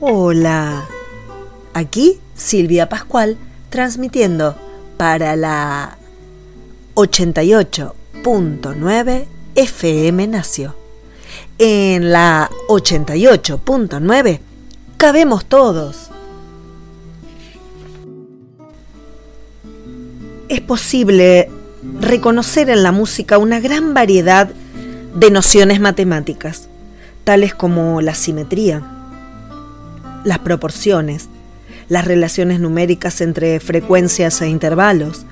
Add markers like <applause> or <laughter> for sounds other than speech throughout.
Hola, aquí Silvia Pascual transmitiendo para la 88.9 FM Nació. En la 88.9 cabemos todos. Es posible reconocer en la música una gran variedad de nociones matemáticas, tales como la simetría, las proporciones, las relaciones numéricas entre frecuencias e intervalos,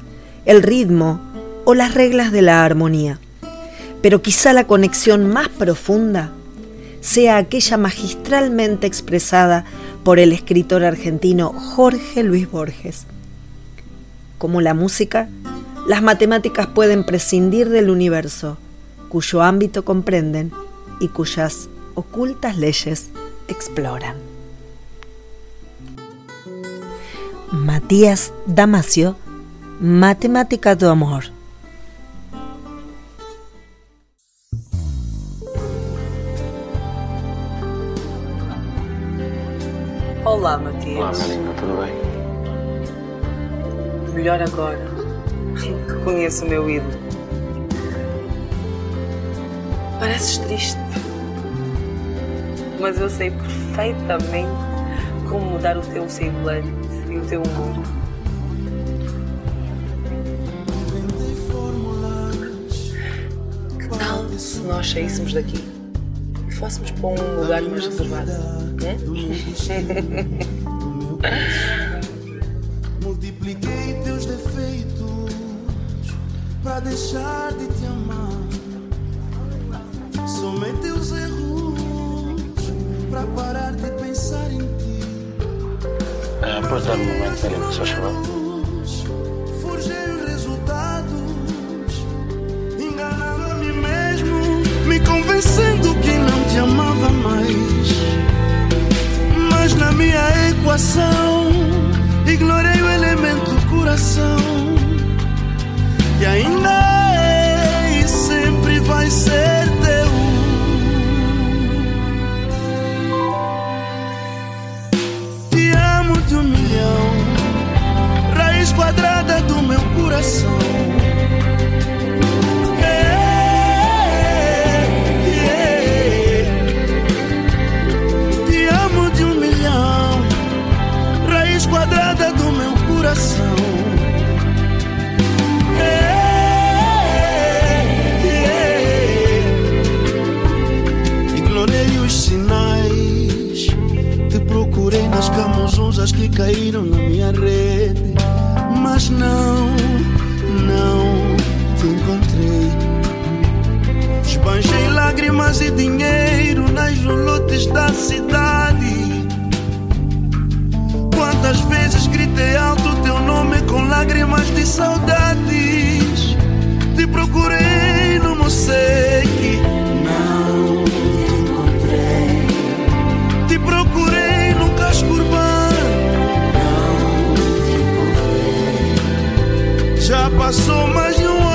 el ritmo o las reglas de la armonía. Pero quizá la conexión más profunda sea aquella magistralmente expresada por el escritor argentino Jorge Luis Borges. Como la música, las matemáticas pueden prescindir del universo, cuyo ámbito comprenden y cuyas ocultas leyes exploran. Matías Damasio, Matemática do Amor. Olá, Matias. Olá, Marina, tudo bem? Melhor agora que conheço o meu ídolo. Pareces triste, mas eu sei perfeitamente como mudar o teu semblante o teu humor. Que tal se nós saíssemos daqui e fôssemos para um lugar mais reservado? Hum? <laughs> Multipliquei teus defeitos para deixar de te amar. Somei teus erros para parar de pensar em ti. Podes dar um momento, favor? Enganando a mim mesmo, me convencendo que não te amava mais. Mas na minha equação, ignorei o elemento coração. E ainda caíram na minha rede, mas não, encontrei. Esbanjei lágrimas e dinheiro nas jolotes da cidade. Quantas vezes gritei alto teu nome com lágrimas de saudades. Te procurei no Mosseque, não te encontrei. Te procurei no casco urbano. Já passou mais de um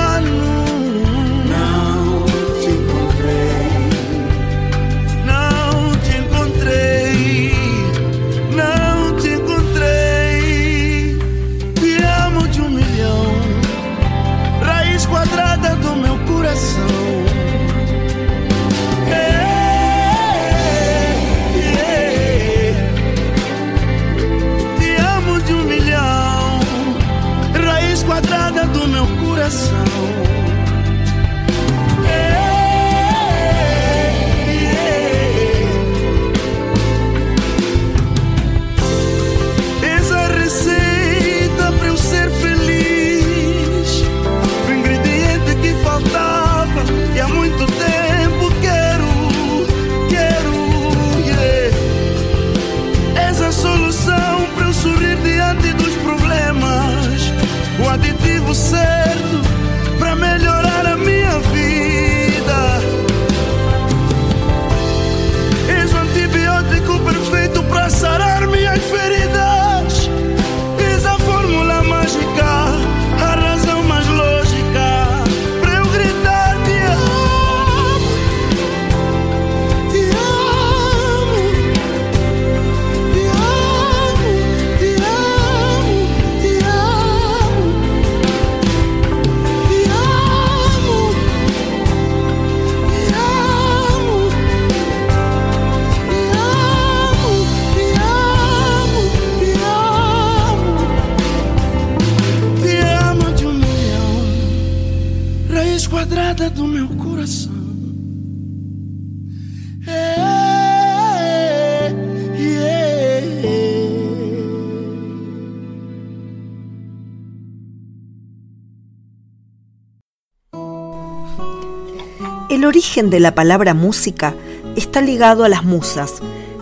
El origen de la palabra música está ligado a las musas,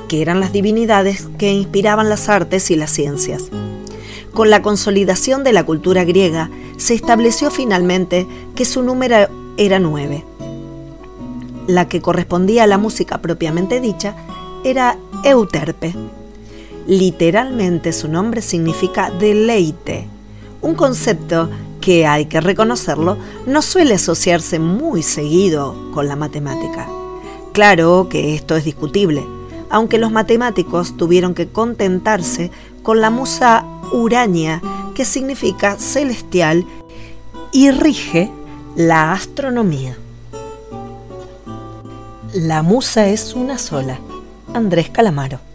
que eran las divinidades que inspiraban las artes y las ciencias. Con la consolidación de la cultura griega, se estableció finalmente que su número era nueve. La que correspondía a la música propiamente dicha era Euterpe. Literalmente su nombre significa deleite, un concepto que hay que reconocerlo, no suele asociarse muy seguido con la matemática. Claro que esto es discutible, aunque los matemáticos tuvieron que contentarse con la musa Urania, que significa celestial y rige la astronomía. La musa es una sola. Andrés Calamaro.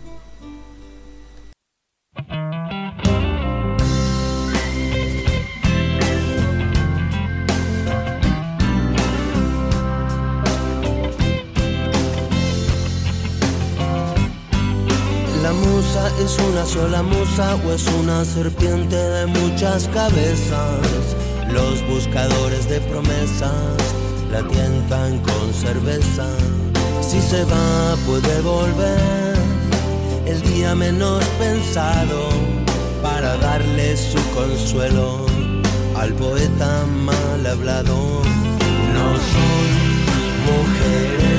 Es una sola musa o es una serpiente de muchas cabezas. Los buscadores de promesas la tientan con cerveza. Si se va puede volver el día menos pensado para darle su consuelo al poeta mal hablado. No son mujeres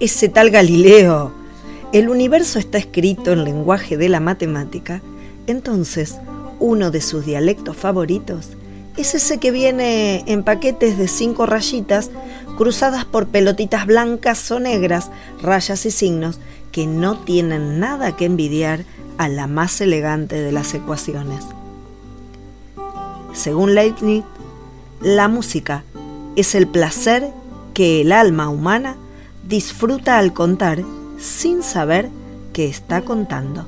ese tal Galileo, el universo está escrito en lenguaje de la matemática, entonces uno de sus dialectos favoritos es ese que viene en paquetes de cinco rayitas cruzadas por pelotitas blancas o negras, rayas y signos que no tienen nada que envidiar a la más elegante de las ecuaciones. Según Leibniz, la música es el placer que el alma humana disfruta al contar sin saber que está contando.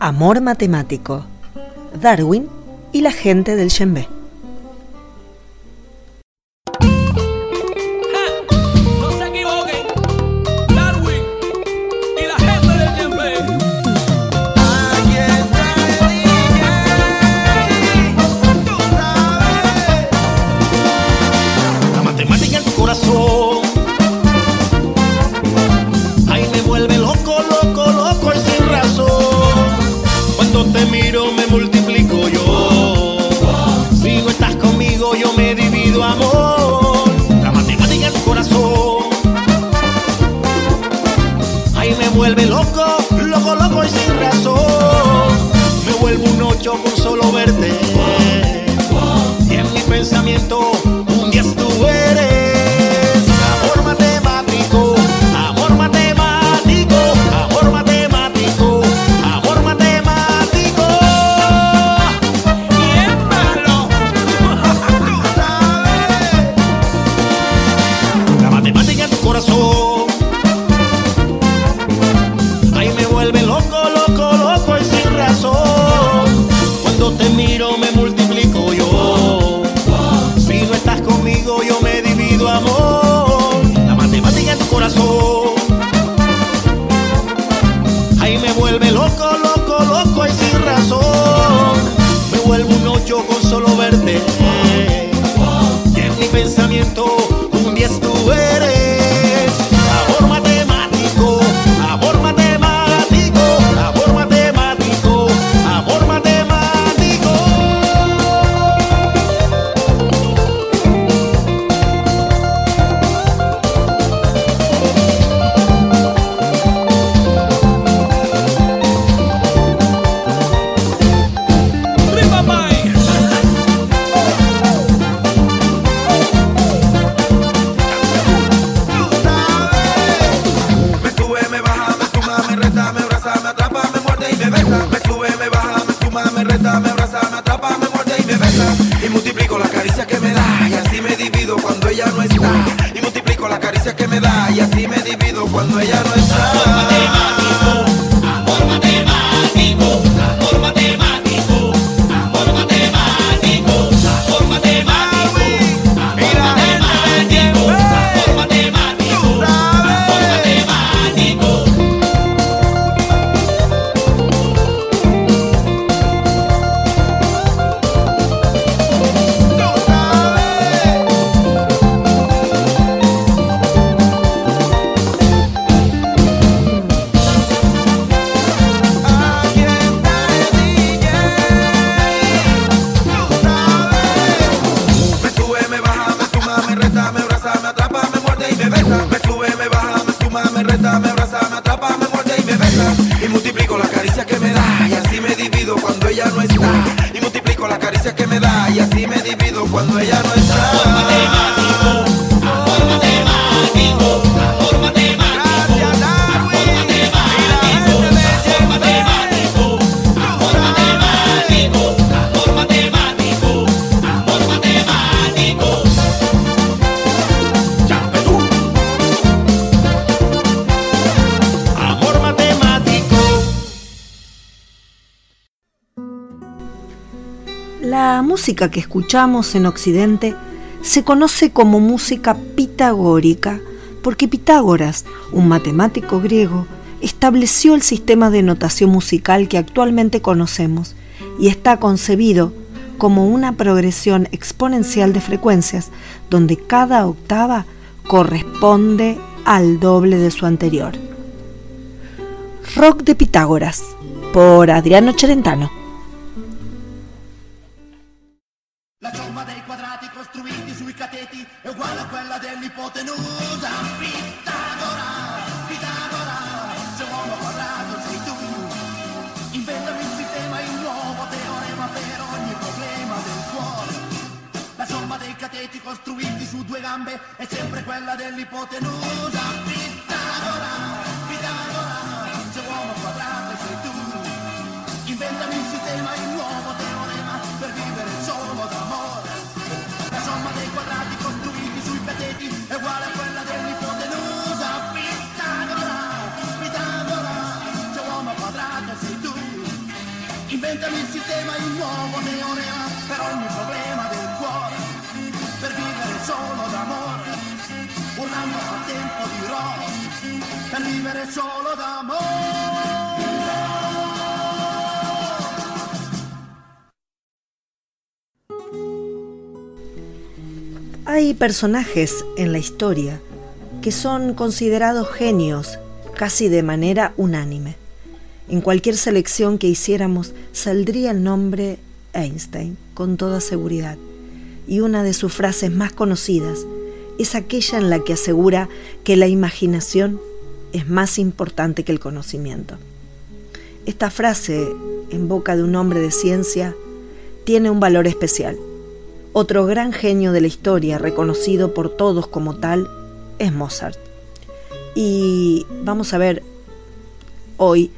Amor matemático. Darwin y la gente del Shenbe. pensamiento. Música que escuchamos en Occidente se conoce como música pitagórica, porque Pitágoras, un matemático griego, estableció el sistema de notación musical que actualmente conocemos y está concebido como una progresión exponencial de frecuencias donde cada octava corresponde al doble de su anterior. Rock de Pitágoras, por Adriano Cherentano. Nusa, Pitagora, Pitagora, se uomo quadrato sei tu. Inventami un sistema, un nuovo teorema per vivere solo d'amore. La somma dei quadrati costruiti sui peteti è uguale a quella dell'ipotenusa. Pitagora, Pitagora, se uomo quadrato sei tu. Inventami il sistema, un nuovo teorema per ogni problema solo. Un. Hay personajes en la historia que son considerados genios casi de manera unánime. En cualquier selección que hiciéramos saldría el nombre Einstein con toda seguridad. Y una de sus frases más conocidas es aquella en la que asegura que la imaginación es más importante que el conocimiento. Esta frase, en boca de un hombre de ciencia, tiene un valor especial. Otro gran genio de la historia, reconocido por todos como tal, es Mozart. Y vamos a ver hoy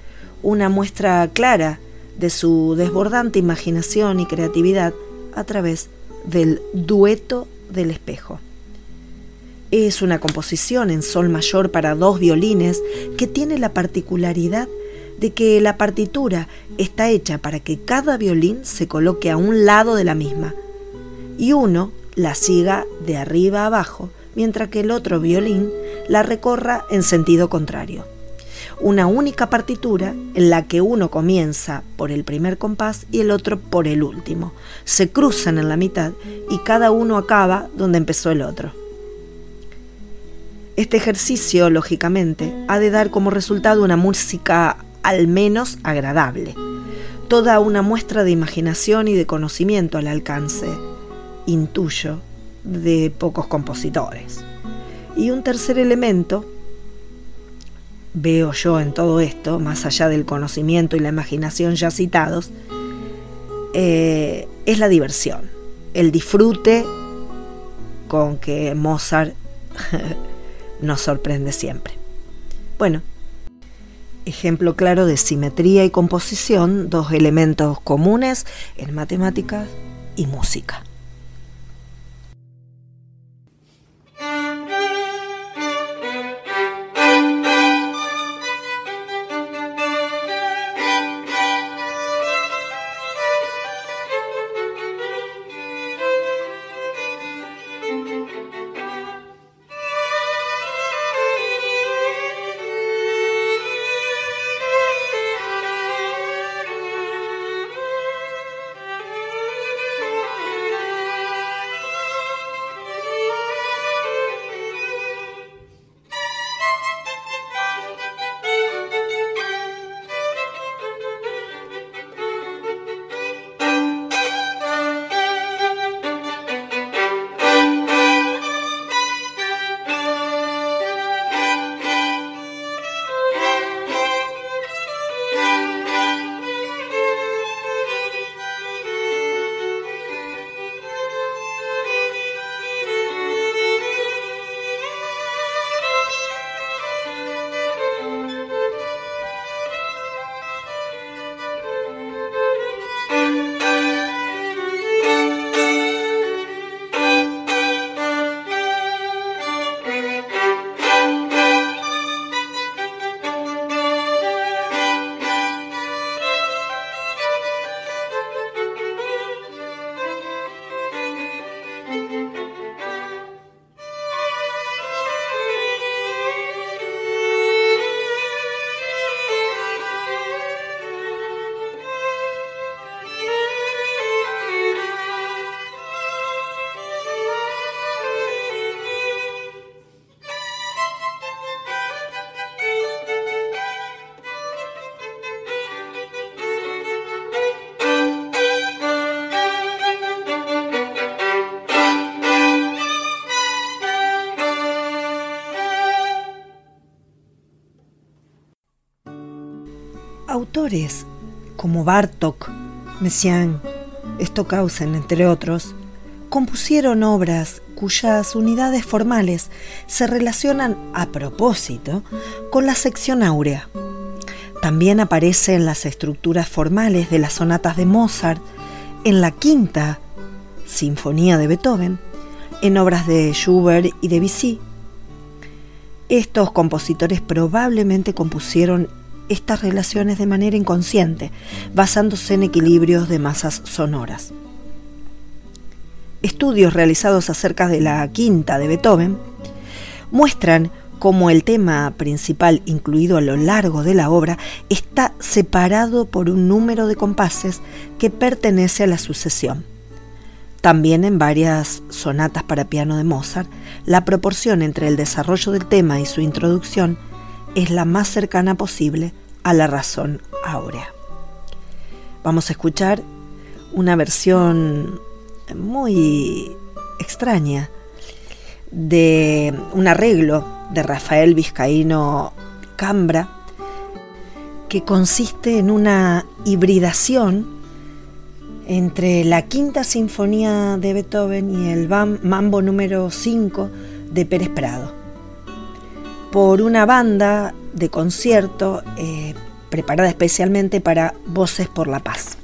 una muestra clara de su desbordante imaginación y creatividad a través del dueto del espejo. Es una composición en sol mayor para dos violines que tiene la particularidad de que la partitura está hecha para que cada violín se coloque a un lado de la misma y uno la siga de arriba a abajo, mientras que el otro violín la recorra en sentido contrario. Una única partitura en la que uno comienza por el primer compás y el otro por el último. Se cruzan en la mitad y cada uno acaba donde empezó el otro. Este ejercicio, lógicamente, ha de dar como resultado una música al menos agradable, toda una muestra de imaginación y de conocimiento al alcance, intuyo, de pocos compositores. Y un tercer elemento, veo yo en todo esto, más allá del conocimiento y la imaginación ya citados, eh, es la diversión, el disfrute con que Mozart <laughs> nos sorprende siempre. Bueno, ejemplo claro de simetría y composición, dos elementos comunes en matemáticas y música. Como Bartok, Messiaen, Stockhausen, entre otros, compusieron obras cuyas unidades formales se relacionan a propósito con la sección áurea. También aparece en las estructuras formales de las sonatas de Mozart, en la quinta sinfonía de Beethoven, en obras de Schubert y Debussy. Estos compositores probablemente compusieron estas relaciones de manera inconsciente, basándose en equilibrios de masas sonoras. Estudios realizados acerca de la quinta de Beethoven muestran cómo el tema principal incluido a lo largo de la obra está separado por un número de compases que pertenece a la sucesión. También en varias sonatas para piano de Mozart, la proporción entre el desarrollo del tema y su introducción es la más cercana posible a la razón áurea. Vamos a escuchar una versión muy extraña de un arreglo de Rafael Vizcaíno Cambra que consiste en una hibridación entre la quinta sinfonía de Beethoven y el mambo número 5 de Pérez Prado por una banda de concierto eh, preparada especialmente para Voces por la Paz.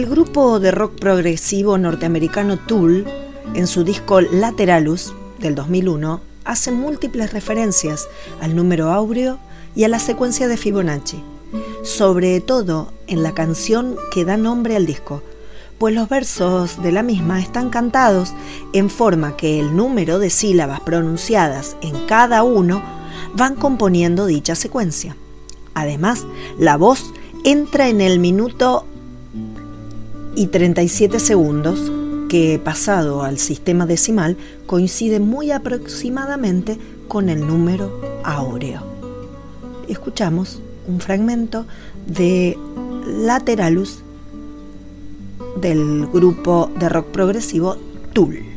El grupo de rock progresivo norteamericano Tool, en su disco Lateralus del 2001, hace múltiples referencias al número áureo y a la secuencia de Fibonacci, sobre todo en la canción que da nombre al disco, pues los versos de la misma están cantados en forma que el número de sílabas pronunciadas en cada uno van componiendo dicha secuencia. Además, la voz entra en el minuto y 37 segundos, que pasado al sistema decimal coincide muy aproximadamente con el número áureo. Escuchamos un fragmento de Lateralus del grupo de rock progresivo Tool.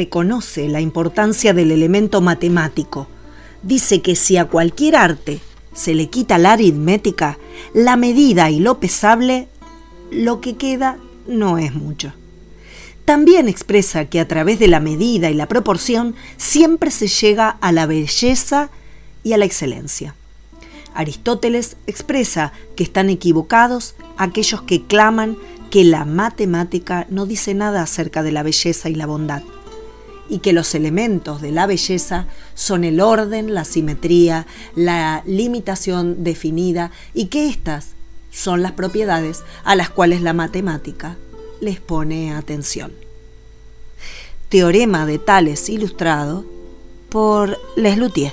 Reconoce la importancia del elemento matemático. Dice que si a cualquier arte se le quita la aritmética, la medida y lo pesable, lo que queda no es mucho. También expresa que a través de la medida y la proporción siempre se llega a la belleza y a la excelencia. Aristóteles expresa que están equivocados aquellos que claman que la matemática no dice nada acerca de la belleza y la bondad, y que los elementos de la belleza son el orden, la simetría, la limitación definida, y que éstas son las propiedades a las cuales la matemática les pone atención. Teorema de Tales ilustrado por Les Luthier.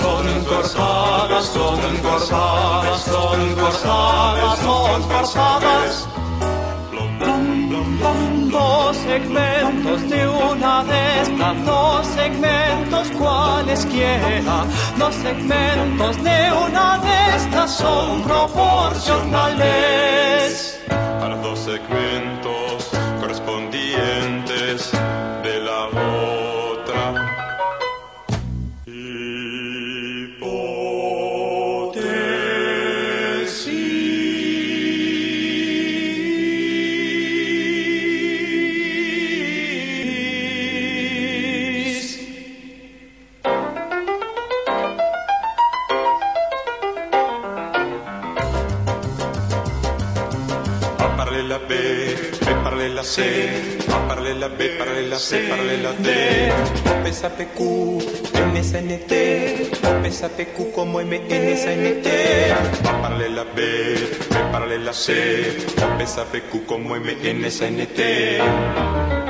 son cortadas, son cortadas, son cortadas, son cortadas. Dos segmentos de una de estas, dos segmentos cualesquiera, dos segmentos de una de estas son proporcionales. para dos segmentos paralela C, paralela D. Opesa PQ, MSNT, Opesa PQ como MNSNT. A paralela B, B paralela C, Opesa PQ como MNSNT. La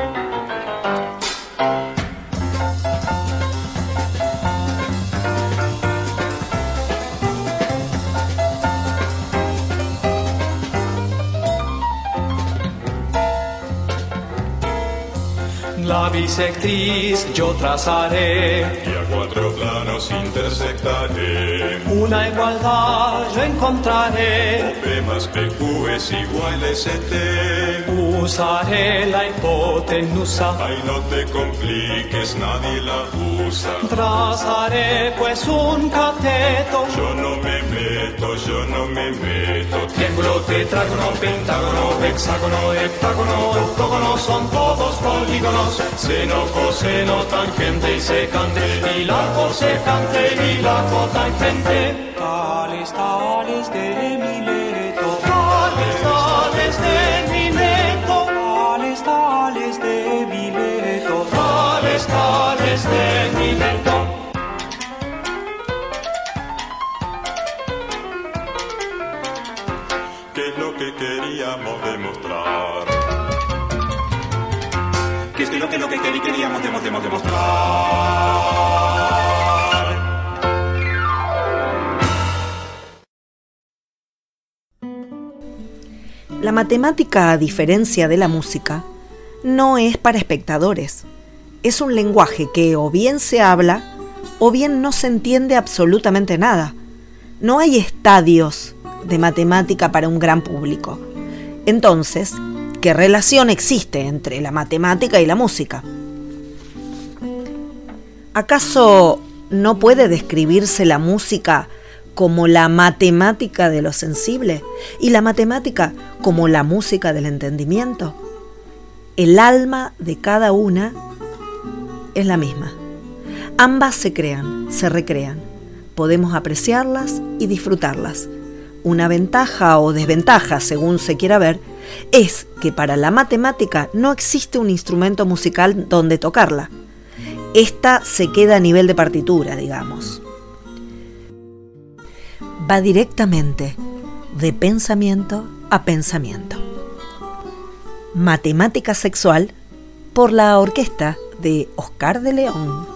bisectriz yo trazaré, Y a cuatro planos intersectaré. una igualdad yo encontraré. B más PQ es igual a ST. Usaré la hipotenusa, Ay, no te compliques, nadie la usa. trazaré pues un cateto. Yo no me meto, yo no me meto. Triángulo, tetrágono, pentágono, hexágono, heptágono, octógono son todos polígonos. Seno, coseno, tangente y secante, y la cosecante y la cotangente. Lo que, lo que querí- queríamos demo- demo- demostrar? La matemática, a diferencia de la música, no es para espectadores. Es un lenguaje que o bien se habla o bien no se entiende absolutamente nada. No hay estadios de matemática para un gran público. Entonces, ¿qué relación existe entre la matemática y la música? ¿Acaso no puede describirse la música como la matemática de lo sensible y la matemática como la música del entendimiento? El alma de cada una es la misma. Ambas se crean, se recrean. Podemos apreciarlas y disfrutarlas. Una ventaja o desventaja, según se quiera ver, es que para la matemática no existe un instrumento musical donde tocarla. Esta se queda a nivel de partitura, digamos. Va directamente de pensamiento a pensamiento. Matemática sexual por la orquesta de Oscar de León.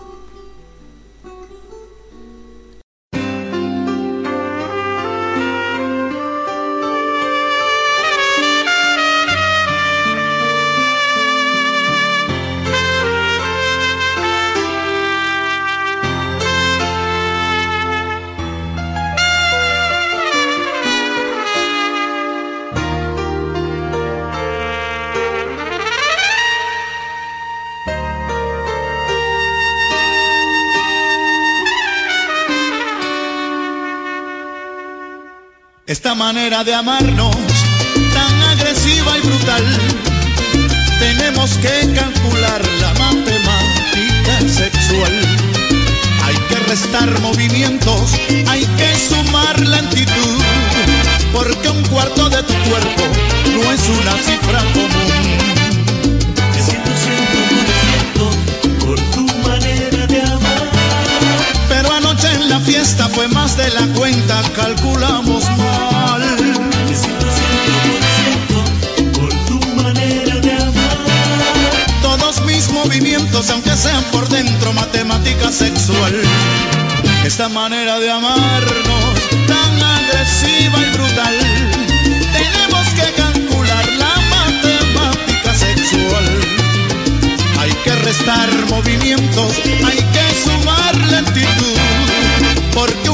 Esta manera de amarnos, tan agresiva y brutal, tenemos que calcular la matemática sexual. Hay que restar movimientos, hay que sumar lentitud, porque un cuarto de tu cuerpo no es una cifra común. Me siento ciento por tu manera de amar. Pero anoche en la fiesta fue más de la cuenta, calculamos aunque sean por dentro, matemática sexual. Esta manera de amarnos, tan agresiva y brutal, tenemos que calcular la matemática sexual. Hay que restar movimientos, hay que sumar lentitud, porque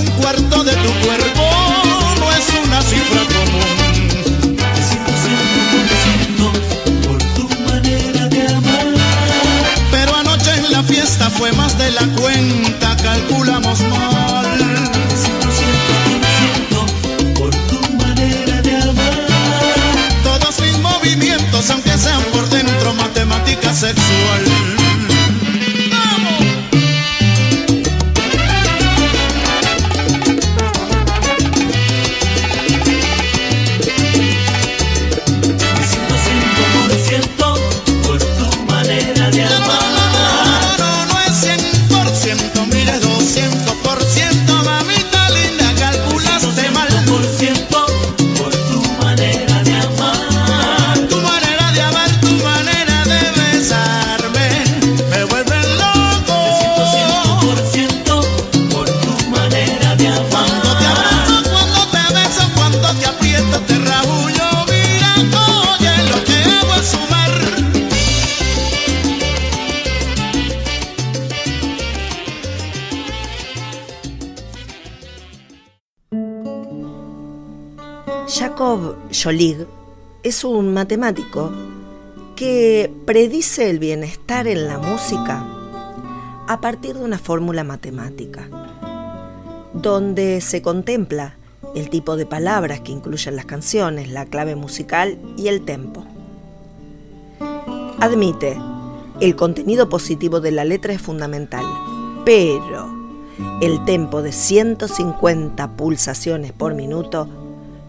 fue más de la cuenta, calculamos mal. Por tu manera de amar. Todos mis movimientos, aunque sean por dentro, matemática sexual. Un matemático que predice el bienestar en la música a partir de una fórmula matemática, donde se contempla el tipo de palabras que incluyen las canciones, la clave musical y el tempo. Admite, el contenido positivo de la letra es fundamental, pero el tempo de 150 pulsaciones por minuto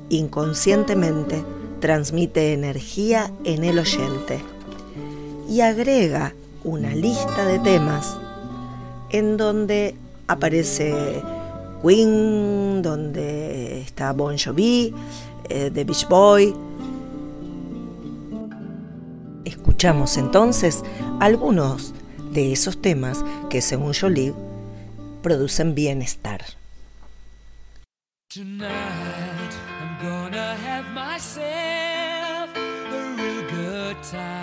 inconscientemente transmite energía en el oyente y agrega una lista de temas en donde aparece Queen, donde está Bon Jovi, eh, The Beach Boy. Escuchamos entonces algunos de esos temas que según Jolie producen bienestar. Time.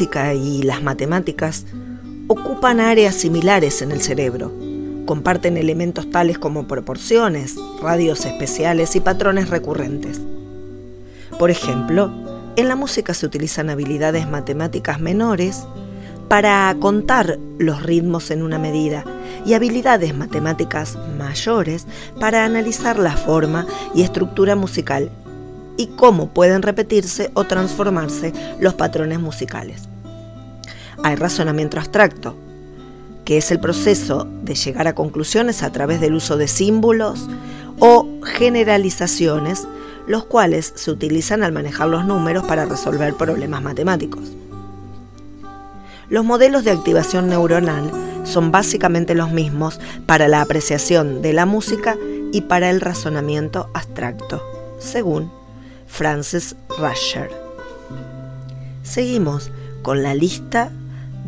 Y las matemáticas ocupan áreas similares en el cerebro. Comparten elementos tales como proporciones, radios especiales y patrones recurrentes. Por ejemplo, en la música se utilizan habilidades matemáticas menores para contar los ritmos en una medida y habilidades matemáticas mayores para analizar la forma y estructura musical y cómo pueden repetirse o transformarse los patrones musicales. Hay razonamiento abstracto, que es el proceso de llegar a conclusiones a través del uso de símbolos o generalizaciones, los cuales se utilizan al manejar los números para resolver problemas matemáticos. Los modelos de activación neuronal son básicamente los mismos para la apreciación de la música y para el razonamiento abstracto, según Francis Rasher. Seguimos con la lista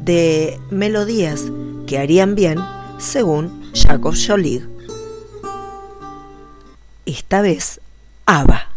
de melodías que harían bien según Jacob Jolig. Esta vez, ABBA.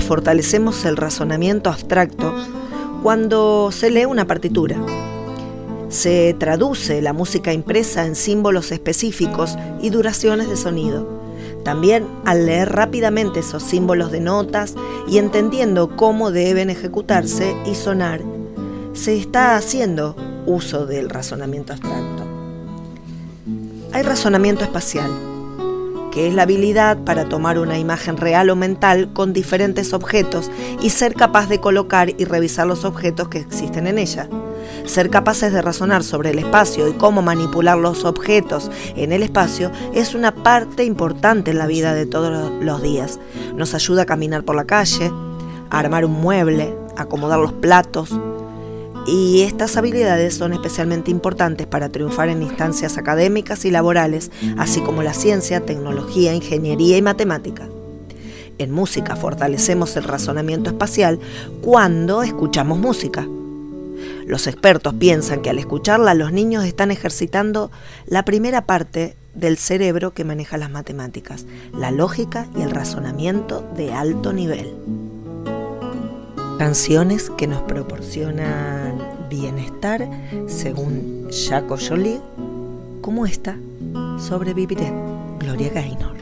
fortalecemos el razonamiento abstracto cuando se lee una partitura. Se traduce la música impresa en símbolos específicos y duraciones de sonido. También al leer rápidamente esos símbolos de notas y entendiendo cómo deben ejecutarse y sonar, se está haciendo uso del razonamiento abstracto. Hay razonamiento espacial, que es la habilidad para tomar una imagen real o mental con diferentes objetos y ser capaz de colocar y revisar los objetos que existen en ella. Ser capaces de razonar sobre el espacio y cómo manipular los objetos en el espacio es una parte importante en la vida de todos los días. Nos ayuda a caminar por la calle, a armar un mueble, a acomodar los platos, y estas habilidades son especialmente importantes para triunfar en instancias académicas y laborales, así como la ciencia, tecnología, ingeniería y matemática. En música fortalecemos el razonamiento espacial cuando escuchamos música. Los expertos piensan que al escucharla los niños están ejercitando la primera parte del cerebro que maneja las matemáticas, la lógica y el razonamiento de alto nivel. Canciones que nos proporcionan bienestar, según Jaco Jolie, como esta, Sobreviviré, Gloria Gaynor.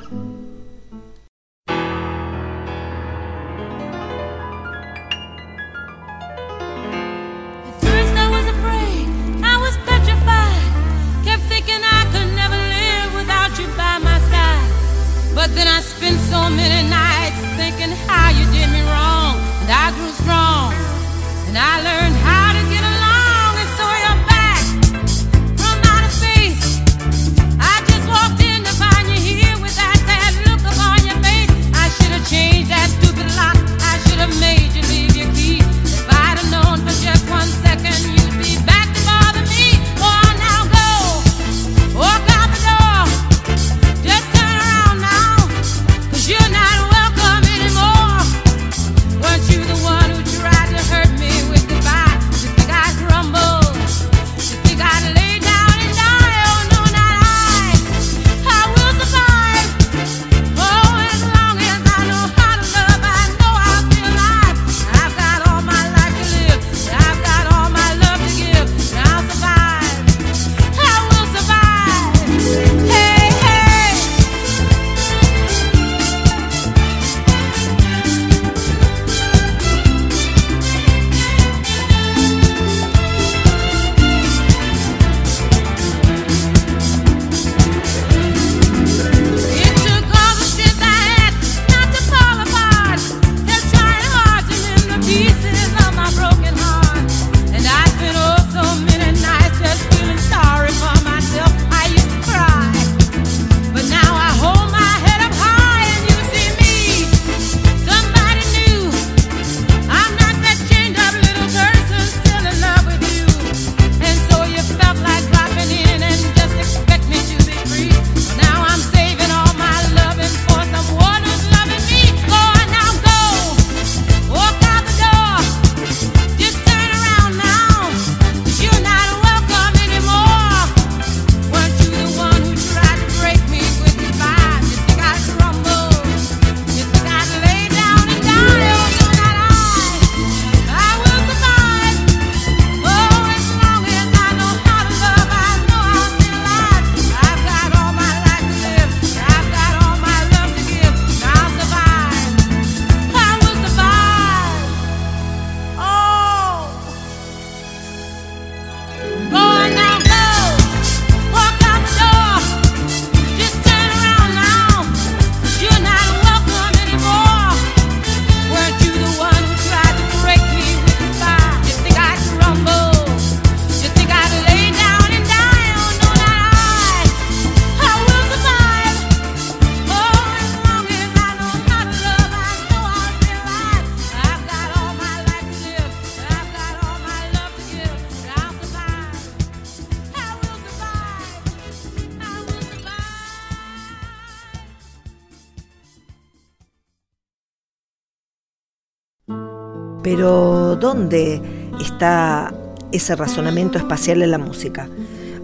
Pero ¿dónde está ese razonamiento espacial en la música?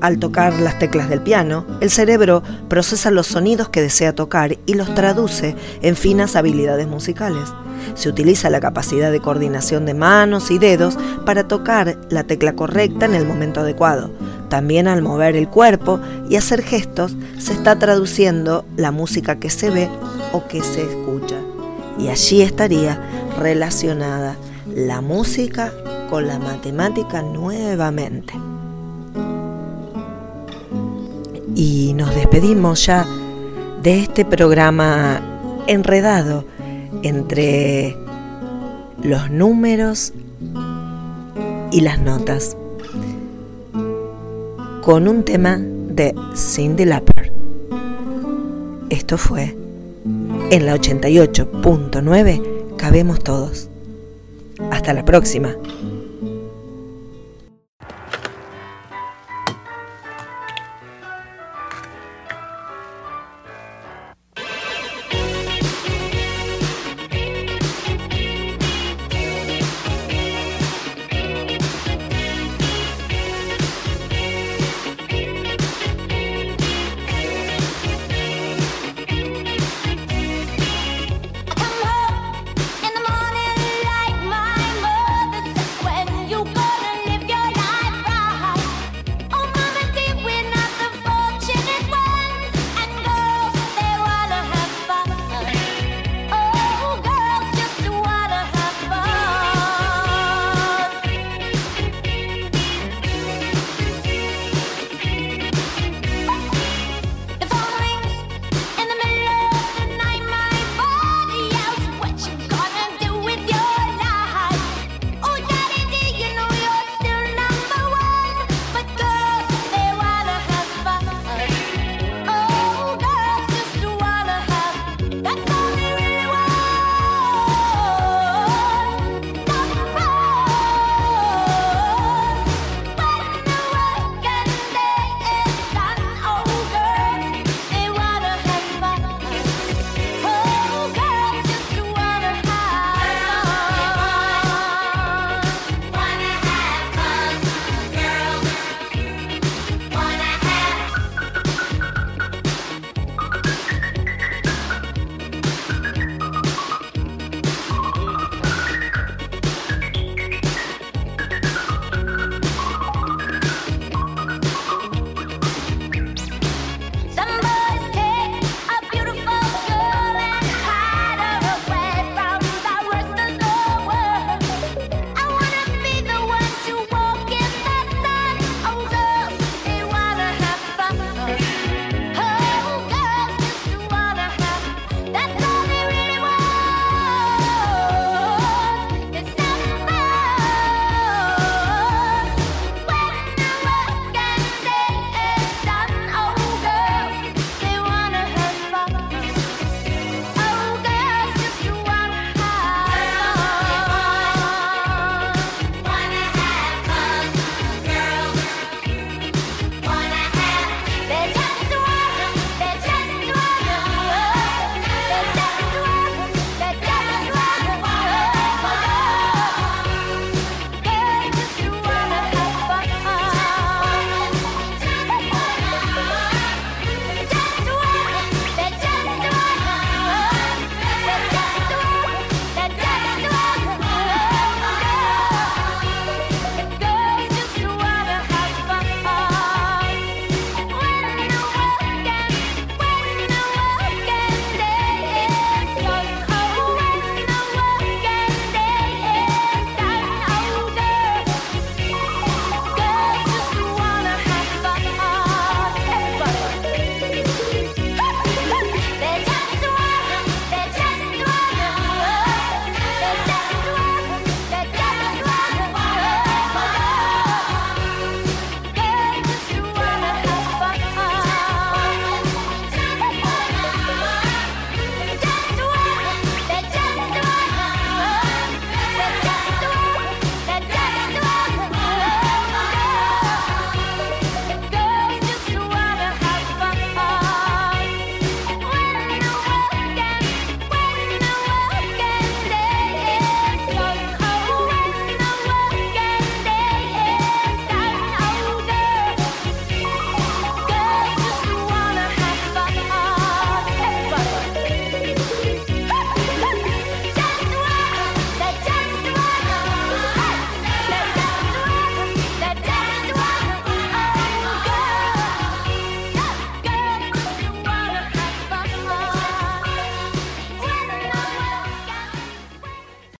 Al tocar las teclas del piano, el cerebro procesa los sonidos que desea tocar y los traduce en finas habilidades musicales. Se utiliza la capacidad de coordinación de manos y dedos para tocar la tecla correcta en el momento adecuado. También al mover el cuerpo y hacer gestos se está traduciendo la música que se ve o que se escucha. Y allí estaría relacionada la música con la matemática nuevamente. Y nos despedimos ya de este programa enredado entre los números y las notas con un tema de Cindy Lauper. Esto fue en la 88.9 Cabemos Todos. Hasta la próxima.